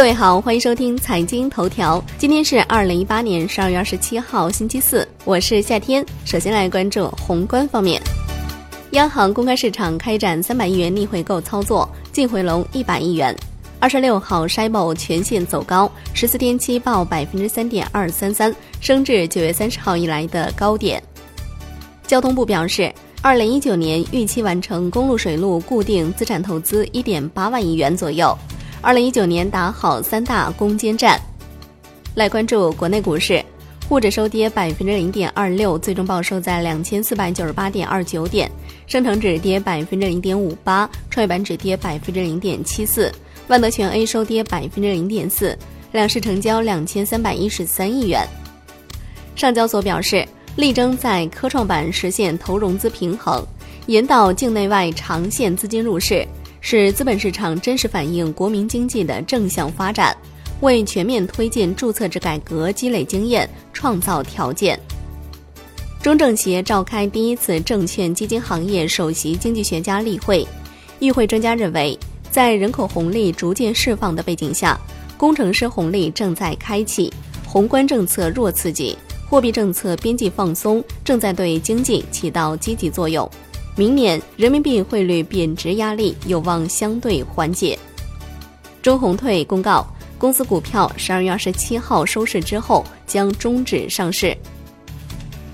各位好，欢迎收听财经头条。今天是二零一八年十二月二十七号，星期四，我是夏天。首先来关注宏观方面，央行公开市场开展三百亿元逆回购操作，净回笼一百亿元。二十六号，SHIBO 全线走高，十四天期报百分之三点二三三，升至九月三十号以来的高点。交通部表示，二零一九年预期完成公路水路固定资产投资一点八万亿元左右。二零一九年打好三大攻坚战。来关注国内股市，沪指收跌百分之零点二六，最终报收在两千四百九十八点二九点；深成指跌百分之零点五八，创业板指跌百分之零点七四。万德全 A 收跌百分之零点四，两市成交两千三百一十三亿元。上交所表示，力争在科创板实现投融资平衡，引导境内外长线资金入市，使资本市场真实反映国民经济的正向发展，为全面推进注册制改革积累经验、创造条件。中证协召开第一次证券基金行业首席经济学家例会，与会专家认为。在人口红利逐渐释放的背景下，工程师红利正在开启，宏观政策弱刺激，货币政策边际放松正在对经济起到积极作用。明年人民币汇率贬值压力有望相对缓解。中红退公告，公司股票十二月二十七号收市之后将终止上市。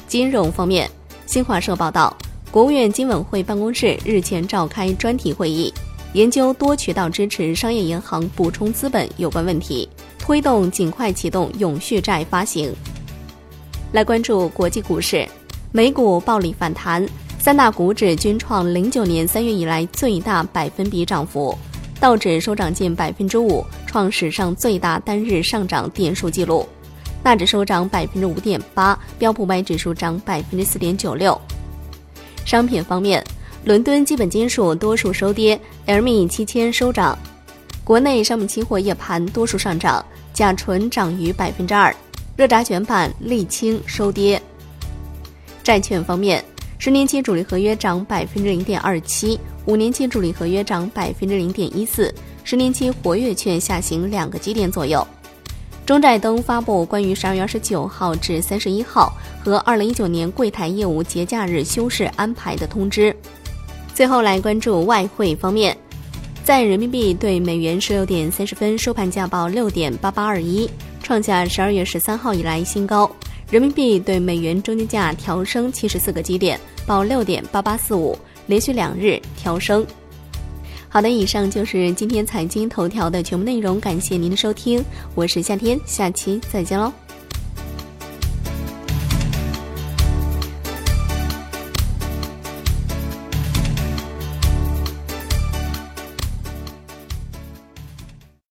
金融方面，新华社报道，国务院金委会办公室日前召开专题会议。研究多渠道支持商业银行补充资本有关问题，推动尽快启动永续债发行。来关注国际股市，美股暴力反弹，三大股指均创零九年三月以来最大百分比涨幅，道指收涨近百分之五，创史上最大单日上涨点数记录；纳指收涨百分之五点八，标普百指数涨百分之四点九六。商品方面。伦敦基本金属多数收跌，LME 七千收涨。国内商品期货夜盘多数上涨，甲醇涨逾百分之二，热轧卷板、沥青收跌。债券方面，十年期主力合约涨百分之零点二七，五年期主力合约涨百分之零点一四，十年期活跃券下行两个基点左右。中债登发布关于十二月二十九号至三十一号和二零一九年柜台业务节假日休市安排的通知。最后来关注外汇方面，在人民币对美元十六点三十分收盘价报六点八八二一，创下十二月十三号以来新高。人民币对美元中间价调升七十四个基点，报六点八八四五，连续两日调升。好的，以上就是今天财经头条的全部内容，感谢您的收听，我是夏天，下期再见喽。